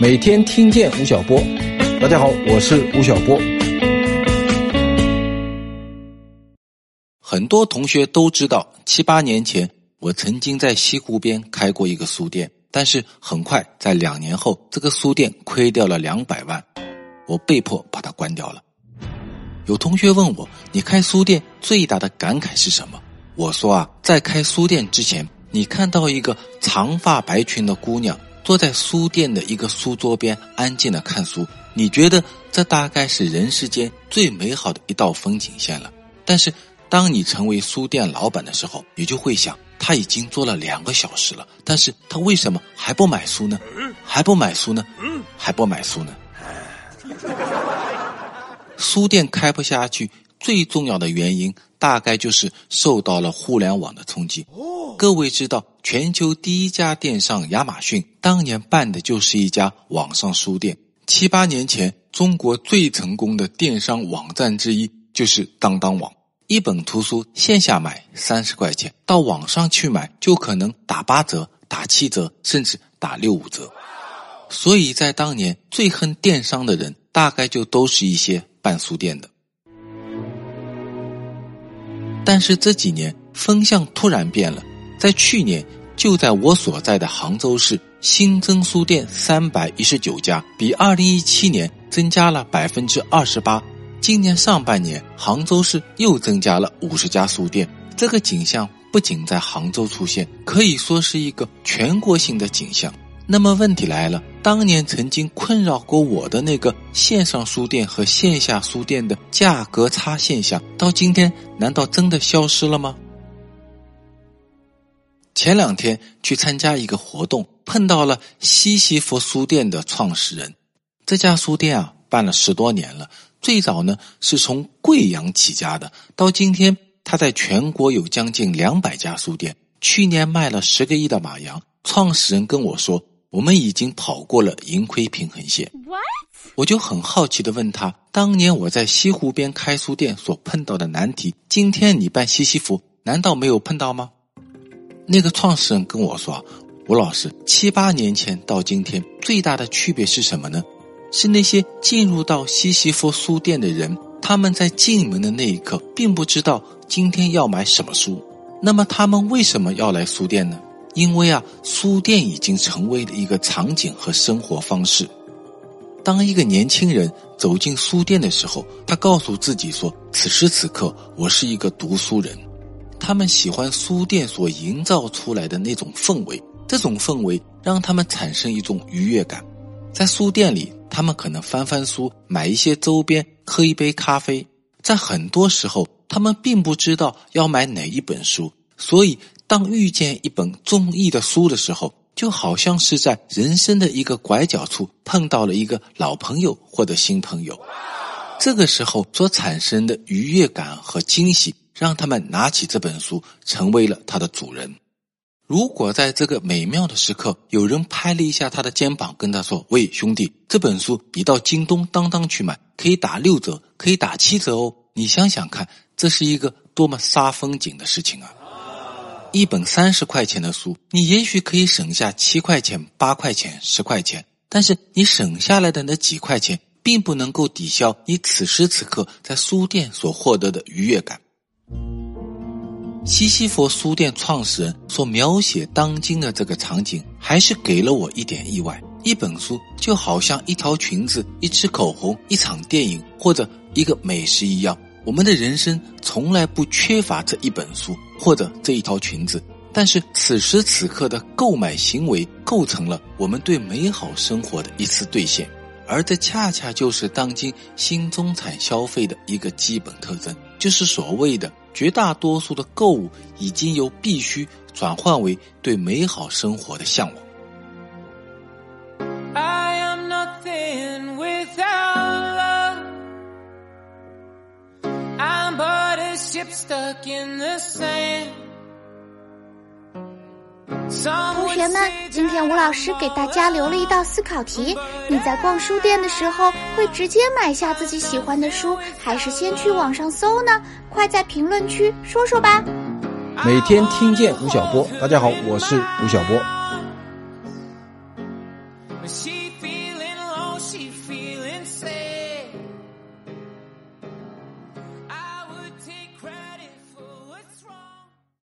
每天听见吴晓波，大家好，我是吴晓波。很多同学都知道，七八年前我曾经在西湖边开过一个书店，但是很快在两年后，这个书店亏掉了两百万，我被迫把它关掉了。有同学问我，你开书店最大的感慨是什么？我说啊，在开书店之前，你看到一个长发白裙的姑娘。坐在书店的一个书桌边，安静的看书，你觉得这大概是人世间最美好的一道风景线了。但是，当你成为书店老板的时候，你就会想，他已经坐了两个小时了，但是他为什么还不买书呢？还不买书呢？还不买书呢？书店开不下去，最重要的原因大概就是受到了互联网的冲击。各位知道，全球第一家电商亚马逊当年办的就是一家网上书店。七八年前，中国最成功的电商网站之一就是当当网。一本图书线下买三十块钱，到网上去买就可能打八折、打七折，甚至打六五折。所以在当年，最恨电商的人，大概就都是一些办书店的。但是这几年风向突然变了。在去年，就在我所在的杭州市新增书店三百一十九家，比二零一七年增加了百分之二十八。今年上半年，杭州市又增加了五十家书店。这个景象不仅在杭州出现，可以说是一个全国性的景象。那么问题来了，当年曾经困扰过我的那个线上书店和线下书店的价格差现象，到今天难道真的消失了吗？前两天去参加一个活动，碰到了西西弗书店的创始人。这家书店啊，办了十多年了。最早呢是从贵阳起家的，到今天，他在全国有将近两百家书店，去年卖了十个亿的马洋。创始人跟我说，我们已经跑过了盈亏平衡线。我就很好奇的问他，当年我在西湖边开书店所碰到的难题，今天你办西西弗，难道没有碰到吗？那个创始人跟我说：“吴老师，七八年前到今天，最大的区别是什么呢？是那些进入到西西弗书店的人，他们在进门的那一刻，并不知道今天要买什么书。那么他们为什么要来书店呢？因为啊，书店已经成为了一个场景和生活方式。当一个年轻人走进书店的时候，他告诉自己说：此时此刻，我是一个读书人。”他们喜欢书店所营造出来的那种氛围，这种氛围让他们产生一种愉悦感。在书店里，他们可能翻翻书，买一些周边，喝一杯咖啡。在很多时候，他们并不知道要买哪一本书，所以当遇见一本中意的书的时候，就好像是在人生的一个拐角处碰到了一个老朋友或者新朋友。这个时候所产生的愉悦感和惊喜。让他们拿起这本书，成为了他的主人。如果在这个美妙的时刻，有人拍了一下他的肩膀，跟他说：“喂，兄弟，这本书你到京东、当当去买，可以打六折，可以打七折哦。”你想想看，这是一个多么杀风景的事情啊！一本三十块钱的书，你也许可以省下七块钱、八块钱、十块钱，但是你省下来的那几块钱，并不能够抵消你此时此刻在书店所获得的愉悦感。西西弗书店创始人所描写当今的这个场景，还是给了我一点意外。一本书就好像一条裙子、一支口红、一场电影或者一个美食一样，我们的人生从来不缺乏这一本书或者这一条裙子。但是此时此刻的购买行为，构成了我们对美好生活的一次兑现，而这恰恰就是当今新中产消费的一个基本特征，就是所谓的。绝大多数的购物已经由必须转换为对美好生活的向往。同学们，今天吴老师给大家留了一道思考题：你在逛书店的时候，会直接买下自己喜欢的书，还是先去网上搜呢？快在评论区说说吧！每天听见吴晓波，大家好，我是吴晓波。